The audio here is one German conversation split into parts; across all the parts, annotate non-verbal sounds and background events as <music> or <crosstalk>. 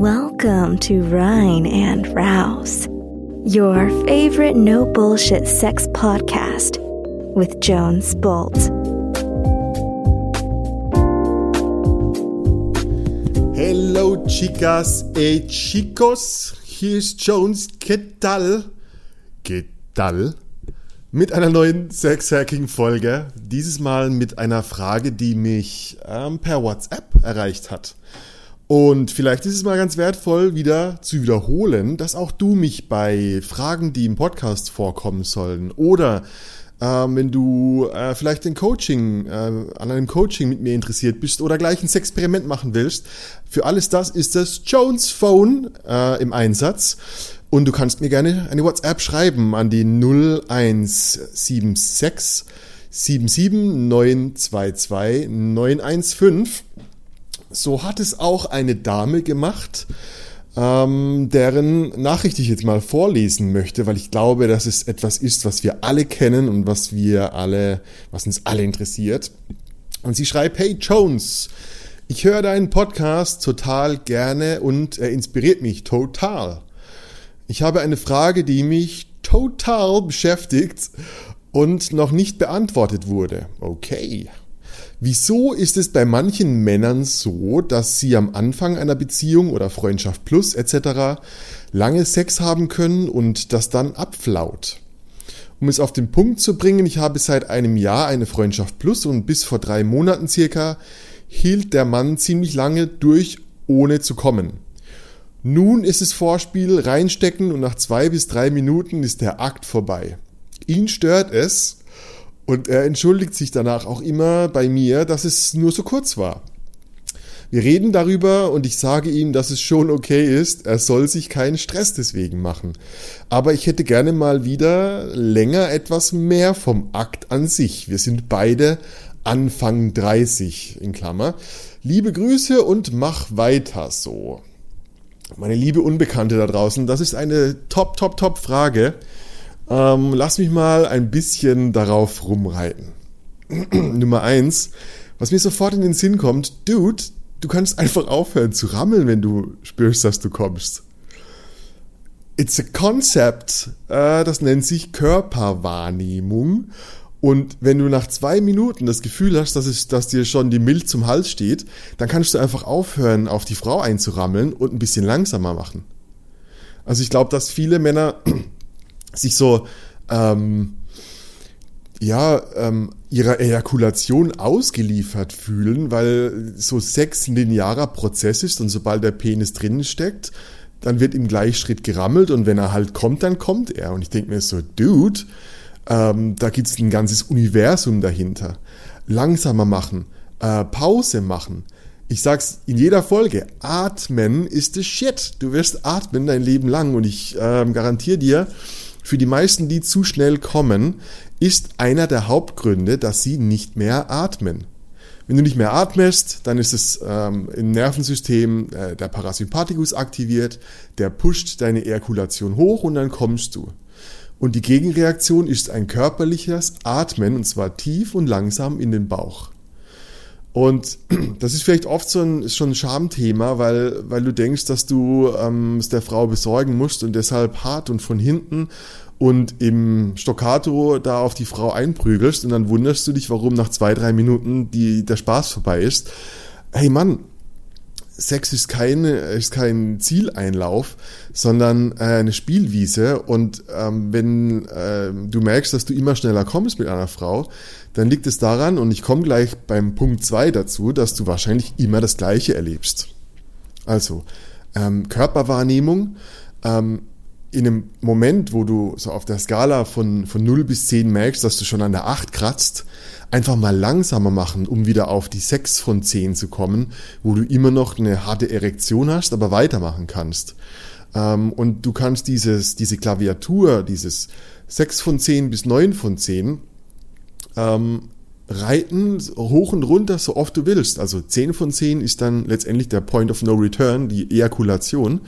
Welcome to Rhine and Rouse, your favorite no bullshit sex podcast with Jones Bolt. Hello, chicas e chicos. Hier ist Jones. ¿Qué tal? Mit einer neuen Sex-Hacking-Folge. Dieses Mal mit einer Frage, die mich ähm, per WhatsApp erreicht hat. Und vielleicht ist es mal ganz wertvoll, wieder zu wiederholen, dass auch du mich bei Fragen, die im Podcast vorkommen sollen, oder ähm, wenn du äh, vielleicht ein Coaching, äh, an einem Coaching mit mir interessiert bist oder gleich ein Experiment machen willst, für alles das ist das Jones Phone äh, im Einsatz. Und du kannst mir gerne eine WhatsApp schreiben an die 0176 77 922 915 so hat es auch eine Dame gemacht, ähm, deren Nachricht ich jetzt mal vorlesen möchte, weil ich glaube, dass es etwas ist, was wir alle kennen und was wir alle, was uns alle interessiert. Und sie schreibt, hey Jones, ich höre deinen Podcast total gerne und er inspiriert mich total. Ich habe eine Frage, die mich total beschäftigt und noch nicht beantwortet wurde. Okay. Wieso ist es bei manchen Männern so, dass sie am Anfang einer Beziehung oder Freundschaft plus etc. lange Sex haben können und das dann abflaut? Um es auf den Punkt zu bringen, ich habe seit einem Jahr eine Freundschaft plus und bis vor drei Monaten circa hielt der Mann ziemlich lange durch, ohne zu kommen. Nun ist es Vorspiel, reinstecken und nach zwei bis drei Minuten ist der Akt vorbei. Ihn stört es, und er entschuldigt sich danach auch immer bei mir, dass es nur so kurz war. Wir reden darüber und ich sage ihm, dass es schon okay ist, er soll sich keinen Stress deswegen machen. Aber ich hätte gerne mal wieder länger etwas mehr vom Akt an sich. Wir sind beide Anfang 30 in Klammer. Liebe Grüße und mach weiter so. Meine liebe Unbekannte da draußen, das ist eine top, top, top Frage. Ähm, lass mich mal ein bisschen darauf rumreiten. <clears throat> Nummer eins, was mir sofort in den Sinn kommt, Dude, du kannst einfach aufhören zu rammeln, wenn du spürst, dass du kommst. It's a concept, äh, das nennt sich Körperwahrnehmung. Und wenn du nach zwei Minuten das Gefühl hast, dass, es, dass dir schon die Milch zum Hals steht, dann kannst du einfach aufhören, auf die Frau einzurammeln und ein bisschen langsamer machen. Also ich glaube, dass viele Männer <clears throat> sich so ähm, ja, ähm, ihrer Ejakulation ausgeliefert fühlen, weil so Sex ein linearer Prozess ist und sobald der Penis drinnen steckt, dann wird im Gleichschritt gerammelt und wenn er halt kommt, dann kommt er. Und ich denke mir so, Dude, ähm, da gibt's ein ganzes Universum dahinter. Langsamer machen, äh, Pause machen. Ich sag's in jeder Folge, atmen ist the shit. Du wirst atmen dein Leben lang und ich ähm, garantiere dir, für die meisten, die zu schnell kommen, ist einer der Hauptgründe, dass sie nicht mehr atmen. Wenn du nicht mehr atmest, dann ist es ähm, im Nervensystem äh, der Parasympathikus aktiviert, der pusht deine Ejakulation hoch und dann kommst du. Und die Gegenreaktion ist ein körperliches Atmen und zwar tief und langsam in den Bauch. Und <clears throat> das ist vielleicht oft so ein, schon ein Schamthema, weil, weil du denkst, dass du ähm, es der Frau besorgen musst und deshalb hart und von hinten und im Stoccato da auf die Frau einprügelst und dann wunderst du dich, warum nach zwei, drei Minuten die, der Spaß vorbei ist. Hey Mann, Sex ist kein, ist kein Zieleinlauf, sondern äh, eine Spielwiese. Und ähm, wenn äh, du merkst, dass du immer schneller kommst mit einer Frau, dann liegt es daran, und ich komme gleich beim Punkt zwei dazu, dass du wahrscheinlich immer das Gleiche erlebst. Also, ähm, Körperwahrnehmung, ähm, in einem Moment, wo du so auf der Skala von, von 0 bis 10 merkst, dass du schon an der 8 kratzt, einfach mal langsamer machen, um wieder auf die 6 von 10 zu kommen, wo du immer noch eine harte Erektion hast, aber weitermachen kannst. Ähm, und du kannst dieses, diese Klaviatur, dieses 6 von 10 bis 9 von 10, ähm, reiten hoch und runter, so oft du willst. Also 10 von 10 ist dann letztendlich der Point of No Return, die Ejakulation.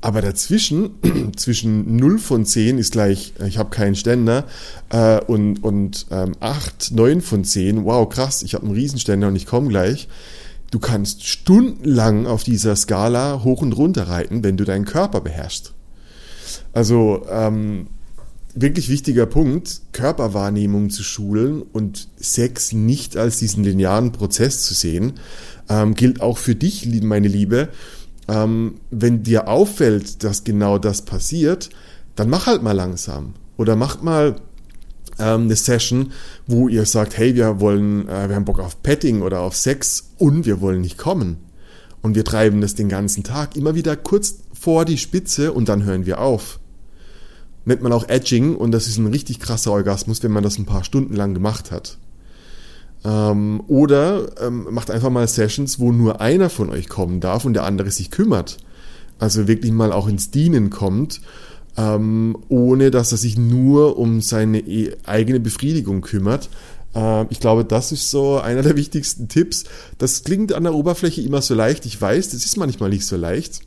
Aber dazwischen, <clears throat> zwischen 0 von 10 ist gleich, ich habe keinen Ständer, äh, und, und ähm, 8, 9 von 10, wow, krass, ich habe einen Riesenständer und ich komme gleich. du kannst stundenlang auf dieser Skala hoch und runter reiten, wenn du deinen Körper beherrschst. Also ähm, wirklich wichtiger Punkt, Körperwahrnehmung zu schulen und Sex nicht als diesen linearen Prozess zu sehen, ähm, gilt auch für dich, meine Liebe. Ähm, wenn dir auffällt, dass genau das passiert, dann mach halt mal langsam. Oder mach mal ähm, eine Session, wo ihr sagt, hey, wir wollen, äh, wir haben Bock auf Petting oder auf Sex und wir wollen nicht kommen. Und wir treiben das den ganzen Tag immer wieder kurz vor die Spitze und dann hören wir auf. Nennt man auch Edging und das ist ein richtig krasser Orgasmus, wenn man das ein paar Stunden lang gemacht hat. Ähm, oder ähm, macht einfach mal Sessions, wo nur einer von euch kommen darf und der andere sich kümmert. Also wirklich mal auch ins Dienen kommt ähm, ohne dass er sich nur um seine e-, eigene Befriedigung kümmert. Äh, ich glaube, das ist so einer der wichtigsten Tipps. Das klingt an der Oberfläche immer so leicht. Ich weiß, das ist manchmal nicht so leicht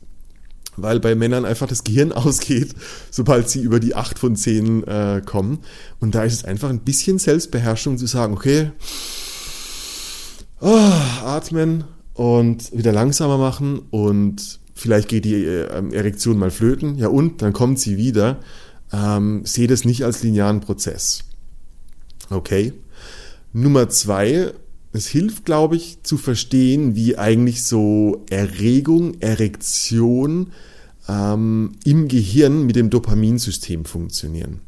weil bei Männern einfach das Gehirn <laughs> ausgeht, sobald sie über die 8 von 10 äh, kommen. Und da ist es einfach ein bisschen Selbstbeherrschung zu sagen, okay, oh, atmen und wieder langsamer machen und vielleicht geht die äh, Erektion mal flöten, ja und, dann kommt sie wieder. Ähm, sehe das nicht als linearen Prozess. Okay. Nummer zwei, es hilft, glaube ich, zu verstehen, wie eigentlich so Erregung, Erektion ähm, im Gehirn mit dem Dopaminsystem funktionieren.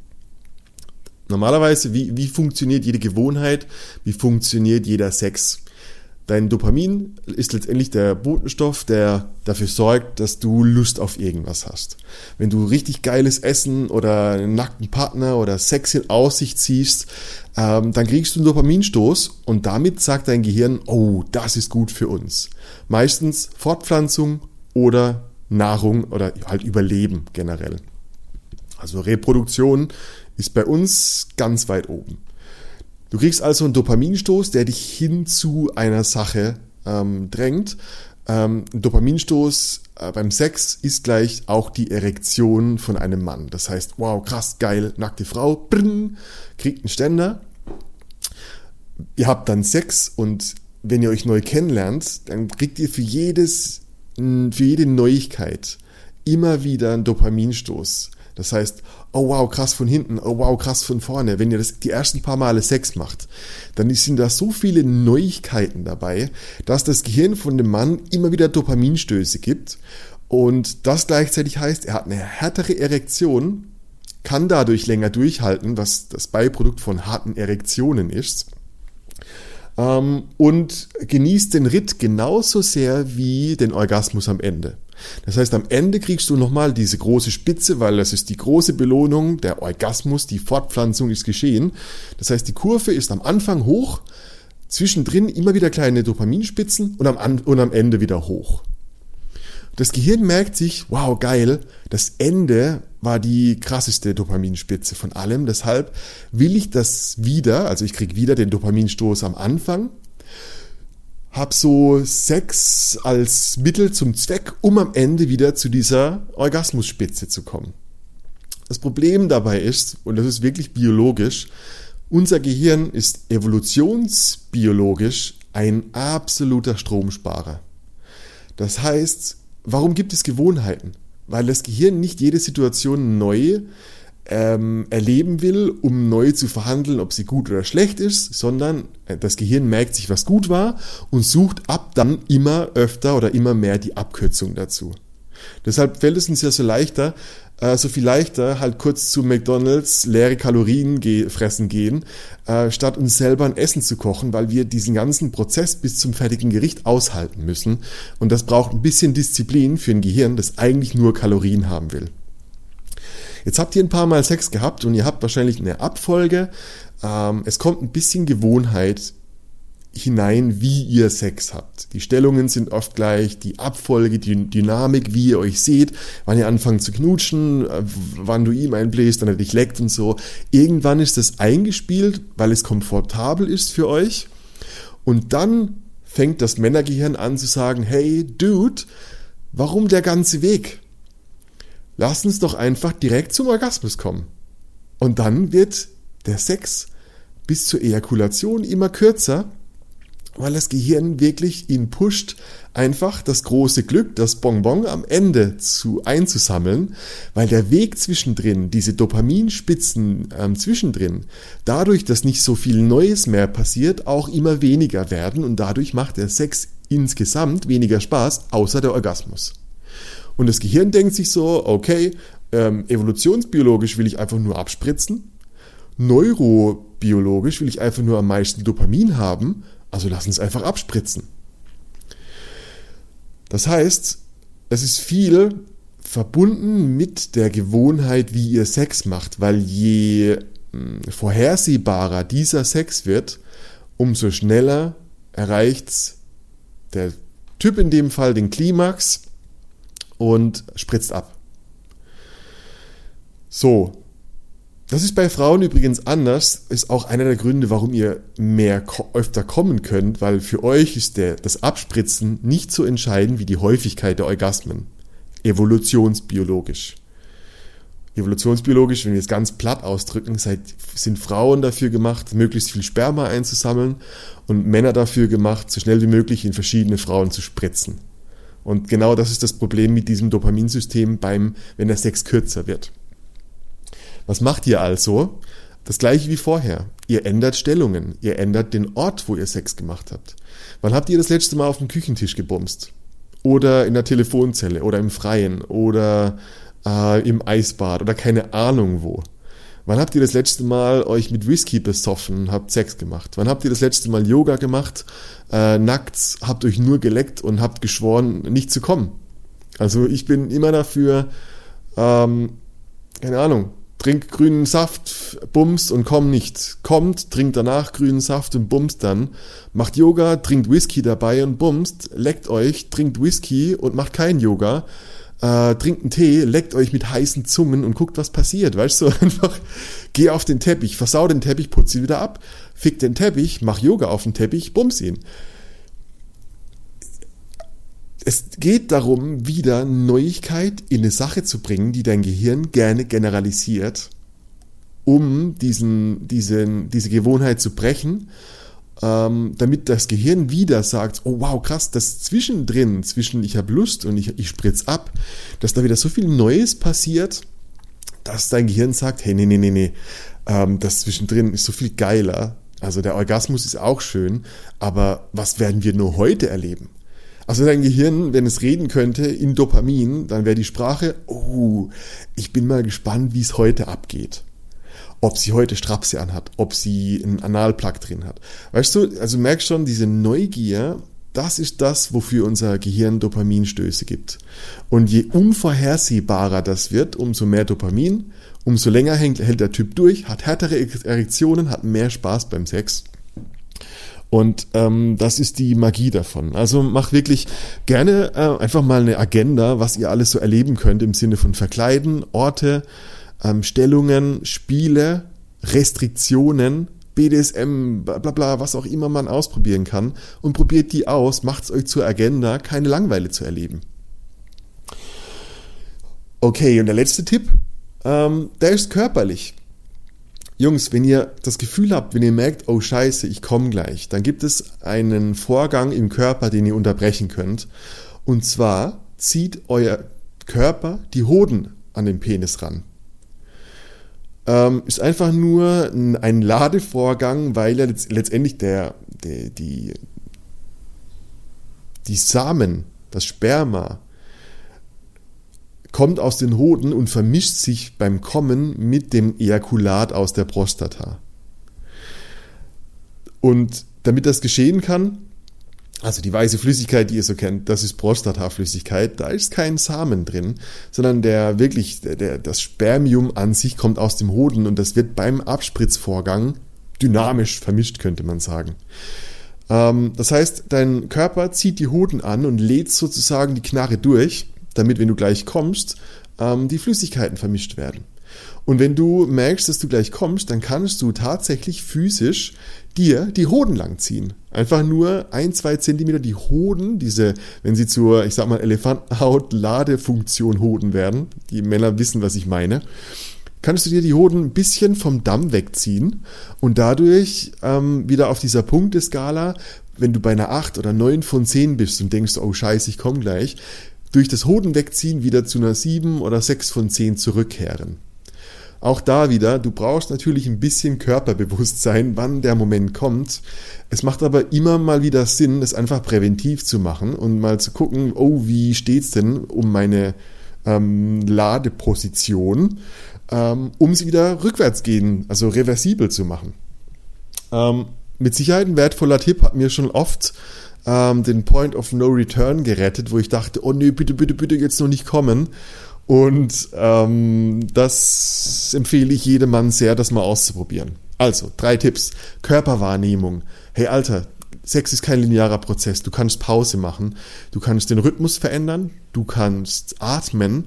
Normalerweise, wie, wie funktioniert jede Gewohnheit, wie funktioniert jeder Sex? Dein Dopamin ist letztendlich der Botenstoff, der dafür sorgt, dass du Lust auf irgendwas hast. Wenn du richtig geiles Essen oder einen nackten Partner oder Sex in Aussicht ziehst, ähm, dann kriegst du einen Dopaminstoß und damit sagt dein Gehirn, oh, das ist gut für uns. Meistens Fortpflanzung oder Nahrung oder halt Überleben generell. Also Reproduktion ist bei uns ganz weit oben. Du kriegst also einen Dopaminstoß, der dich hin zu einer Sache ähm, drängt. Ähm, Dopaminstoß äh, beim Sex ist gleich auch die Erektion von einem Mann. Das heißt, wow, krass, geil, nackte Frau, brrn, kriegt einen Ständer. Ihr habt dann Sex und wenn ihr euch neu kennenlernt, dann kriegt ihr für jedes, für jede Neuigkeit immer wieder einen Dopaminstoß. Das heißt, oh wow, krass von hinten, oh wow, krass von vorne. Wenn ihr das die ersten paar Male Sex macht, dann sind da so viele Neuigkeiten dabei, dass das Gehirn von dem Mann immer wieder Dopaminstöße gibt. Und das gleichzeitig heißt, er hat eine härtere Erektion, kann dadurch länger durchhalten, was das Beiprodukt von harten Erektionen ist. Ähm, und genießt den Ritt genauso sehr wie den Orgasmus am Ende. Das heißt, am Ende kriegst du nochmal diese große Spitze, weil das ist die große Belohnung, der Orgasmus, die Fortpflanzung ist geschehen. Das heißt, die Kurve ist am Anfang hoch, zwischendrin immer wieder kleine Dopaminspitzen und am, und am Ende wieder hoch. Das Gehirn merkt sich, wow, geil, das Ende war die krasseste Dopaminspitze von allem. Deshalb will ich das wieder, also ich krieg wieder den Dopaminstoß am Anfang habe so Sex als Mittel zum Zweck, um am Ende wieder zu dieser Orgasmusspitze zu kommen. Das Problem dabei ist, und das ist wirklich biologisch, unser Gehirn ist evolutionsbiologisch ein absoluter Stromsparer. Das heißt, warum gibt es Gewohnheiten? Weil das Gehirn nicht jede Situation neu ähm, erleben will, um neu zu verhandeln, ob sie gut oder schlecht ist, sondern äh, das Gehirn merkt sich, was gut war und sucht ab dann immer öfter oder immer mehr die Abkürzung dazu. Deshalb fällt es uns ja so leichter, äh, so viel leichter, halt kurz zu McDonalds leere Kalorien ge fressen gehen, äh, statt uns selber ein Essen zu kochen, weil wir diesen ganzen Prozess bis zum fertigen Gericht aushalten müssen. Und das braucht ein bisschen Disziplin für ein Gehirn, das eigentlich nur Kalorien haben will. Jetzt habt ihr ein paar Mal Sex gehabt und ihr habt wahrscheinlich eine Abfolge. Ähm, es kommt ein bisschen Gewohnheit hinein, wie ihr Sex habt. Die Stellungen sind oft gleich, die Abfolge, die Dynamik, wie ihr euch seht, wann ihr anfangt zu knutschen, äh, wann du ihm einbläst, dann er dich leckt und so. Irgendwann ist das eingespielt, weil es komfortabel ist für euch. Und dann fängt das Männergehirn an zu sagen, hey, Dude, warum der ganze Weg? Lass uns doch einfach direkt zum Orgasmus kommen. Und dann wird der Sex bis zur Ejakulation immer kürzer weil das Gehirn wirklich ihn pusht, einfach das große Glück, das Bonbon am Ende zu einzusammeln, weil der Weg zwischendrin, diese Dopaminspitzen ähm, zwischendrin, dadurch, dass nicht so viel Neues mehr passiert, auch immer weniger werden und dadurch macht der Sex insgesamt weniger Spaß, außer der Orgasmus. Und das Gehirn denkt sich so, okay, ähm, evolutionsbiologisch will ich einfach nur abspritzen, neurobiologisch will ich einfach nur am meisten Dopamin haben, also lass uns einfach abspritzen. Das heißt, es ist viel verbunden mit der Gewohnheit, wie ihr Sex macht, weil je hm, vorhersehbarer dieser Sex wird, umso schneller erreicht der Typ in dem Fall den Klimax und spritzt ab. So, das ist bei Frauen übrigens anders, ist auch einer der Gründe, warum ihr mehr öfter kommen könnt, weil für euch ist der, das Abspritzen nicht so entscheidend wie die Häufigkeit der Orgasmen. Evolutionsbiologisch. Evolutionsbiologisch, wenn wir es ganz platt ausdrücken, sind Frauen dafür gemacht, möglichst viel Sperma einzusammeln und Männer dafür gemacht, so schnell wie möglich in verschiedene Frauen zu spritzen. Und genau das ist das Problem mit diesem Dopaminsystem beim, wenn der Sex kürzer wird. Was macht ihr also? Das gleiche wie vorher. Ihr ändert Stellungen. Ihr ändert den Ort, wo ihr Sex gemacht habt. Wann habt ihr das letzte Mal auf dem Küchentisch gebumst? Oder in der Telefonzelle oder im Freien oder äh, im Eisbad oder keine Ahnung wo. Wann habt ihr das letzte Mal euch mit Whisky besoffen, habt Sex gemacht? Wann habt ihr das letzte Mal Yoga gemacht, äh, nackt, habt euch nur geleckt und habt geschworen, nicht zu kommen? Also ich bin immer dafür, ähm, keine Ahnung, trink grünen Saft, bumst und komm nicht. Kommt, trinkt danach grünen Saft und bumst dann. Macht Yoga, trinkt Whisky dabei und bumst. Leckt euch, trinkt Whisky und macht kein Yoga. Äh, trinkt einen Tee, leckt euch mit heißen Zungen und guckt, was passiert. Weißt du, <laughs> einfach geh auf den Teppich, versau den Teppich, putz ihn wieder ab, fick den Teppich, mach Yoga auf den Teppich, bums ihn es geht darum, wieder Neuigkeit in eine Sache zu bringen, die dein Gehirn gerne generalisiert, um diesen, diesen, diese Gewohnheit zu brechen, ähm, damit das Gehirn wieder sagt, oh wow, krass, das zwischendrin, zwischen ich habe Lust und ich, ich spritz ab, dass da wieder so viel Neues passiert, dass dein Gehirn sagt, hey, nee, nee, nee, nee, ähm, das zwischendrin ist so viel geiler. Also der Orgasmus ist auch schön, aber was werden wir nur heute erleben? Also dein Gehirn, wenn es reden könnte in Dopamin, dann wäre die Sprache, oh, ich bin mal gespannt, wie es heute abgeht. Ob sie heute Strapse anhat, ob sie einen Analplug drin hat. Weißt du, also merkst schon, diese Neugier, das ist das, wofür unser Gehirn Dopaminstöße gibt. Und je unvorhersehbarer das wird, umso mehr Dopamin, umso länger hält, hält der Typ durch, hat härtere Erektionen, hat mehr Spaß beim Sex. Und ähm, das ist die Magie davon. Also mach wirklich gerne äh, einfach mal eine Agenda, was ihr alles so erleben könnt im Sinne von Verkleiden, Orte, ähm, Stellungen, Spiele, Restriktionen, BDSM, bla bla bla, was auch immer man ausprobieren kann. Und probiert die aus, macht's euch zur Agenda, keine Langweile zu erleben. Okay, und der letzte Tipp, ähm, der ist körperlich. Jungs, wenn ihr das Gefühl habt, wenn ihr merkt, oh scheiße, ich komme gleich, dann gibt es einen Vorgang im Körper, den ihr unterbrechen könnt. Und zwar zieht euer Körper die Hoden an den Penis ran. Ähm, ist einfach nur ein Ladevorgang, weil ja letztendlich der, der, die, die Samen, das Sperma, kommt aus den Hoden und vermischt sich beim Kommen mit dem Ejakulat aus der Prostata. Und damit das geschehen kann, also die weiße Flüssigkeit, die ihr so kennt, das ist Prostataflüssigkeit, da ist kein Samen drin, sondern der wirklich, der, das Spermium an sich kommt aus dem Hoden und das wird beim Abspritzvorgang dynamisch vermischt, könnte man sagen. Ähm, das heißt, dein Körper zieht die Hoden an und lädt sozusagen die Knarre durch damit, wenn du gleich kommst, ähm, die Flüssigkeiten vermischt werden. Und wenn du merkst, dass du gleich kommst, dann kannst du tatsächlich physisch dir die Hoden langziehen. Einfach nur ein, zwei Zentimeter die Hoden, diese, wenn sie zur, ich sag mal, Elefantenhaut-Ladefunktion Hoden werden, die Männer wissen, was ich meine, kannst du dir die Hoden ein bisschen vom Damm wegziehen und dadurch ähm, wieder auf dieser Punkteskala wenn du bei einer 8 oder 9 von 10 bist und denkst, oh scheiße, ich komme gleich, durch das Hoden wegziehen wieder zu einer 7 oder 6 von 10 zurückkehren. Auch da wieder, du brauchst natürlich ein bisschen Körperbewusstsein, wann der Moment kommt. Es macht aber immer mal wieder Sinn, es einfach präventiv zu machen und mal zu gucken, oh, wie steht's denn um meine ähm, Ladeposition, ähm, um sie wieder rückwärts gehen, also reversibel zu machen. Ähm, mit Sicherheit ein wertvoller Tipp hat mir schon oft ähm, den Point of No Return gerettet, wo ich dachte, oh nee, bitte, bitte, bitte jetzt noch nicht kommen. Und ähm, das empfehle ich jedem Mann sehr, das mal auszuprobieren. Also, drei Tipps. Körperwahrnehmung. Hey Alter, Sex ist kein linearer Prozess. Du kannst Pause machen. Du kannst den Rhythmus verändern. Du kannst atmen.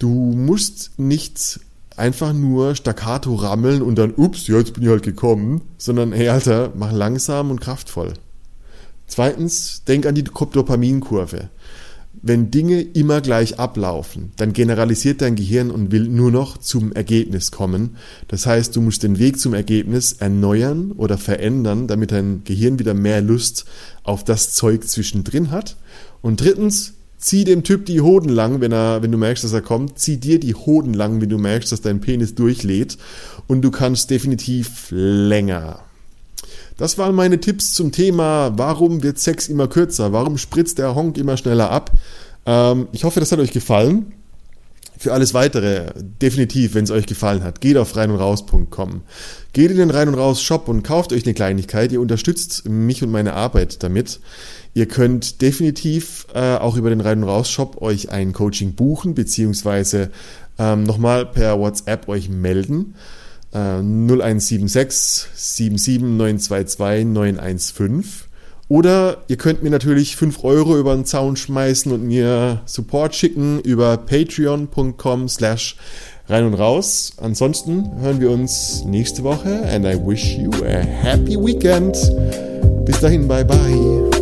Du musst nicht einfach nur staccato rammeln und dann, ups, ja, jetzt bin ich halt gekommen, sondern, hey Alter, mach langsam und kraftvoll. Zweitens, denk an die Dopaminkurve. Wenn Dinge immer gleich ablaufen, dann generalisiert dein Gehirn und will nur noch zum Ergebnis kommen. Das heißt, du musst den Weg zum Ergebnis erneuern oder verändern, damit dein Gehirn wieder mehr Lust auf das Zeug zwischendrin hat. Und drittens, zieh dem Typ die Hoden lang, wenn er, wenn du merkst, dass er kommt. Zieh dir die Hoden lang, wenn du merkst, dass dein Penis durchlädt. Und du kannst definitiv länger. Das waren meine Tipps zum Thema, warum wird Sex immer kürzer? Warum spritzt der Honk immer schneller ab? Ähm, ich hoffe, das hat euch gefallen. Für alles weitere, definitiv, wenn es euch gefallen hat, geht auf reinundraus.com. Geht in den Rein und Raus Shop und kauft euch eine Kleinigkeit. Ihr unterstützt mich und meine Arbeit damit. Ihr könnt definitiv äh, auch über den Rein und Raus Shop euch ein Coaching buchen, beziehungsweise ähm, nochmal per WhatsApp euch melden. 0176 77922 915. Oder ihr könnt mir natürlich 5 Euro über den Zaun schmeißen und mir Support schicken über patreon.com slash rein und raus. Ansonsten hören wir uns nächste Woche and I wish you a happy weekend. Bis dahin, bye bye.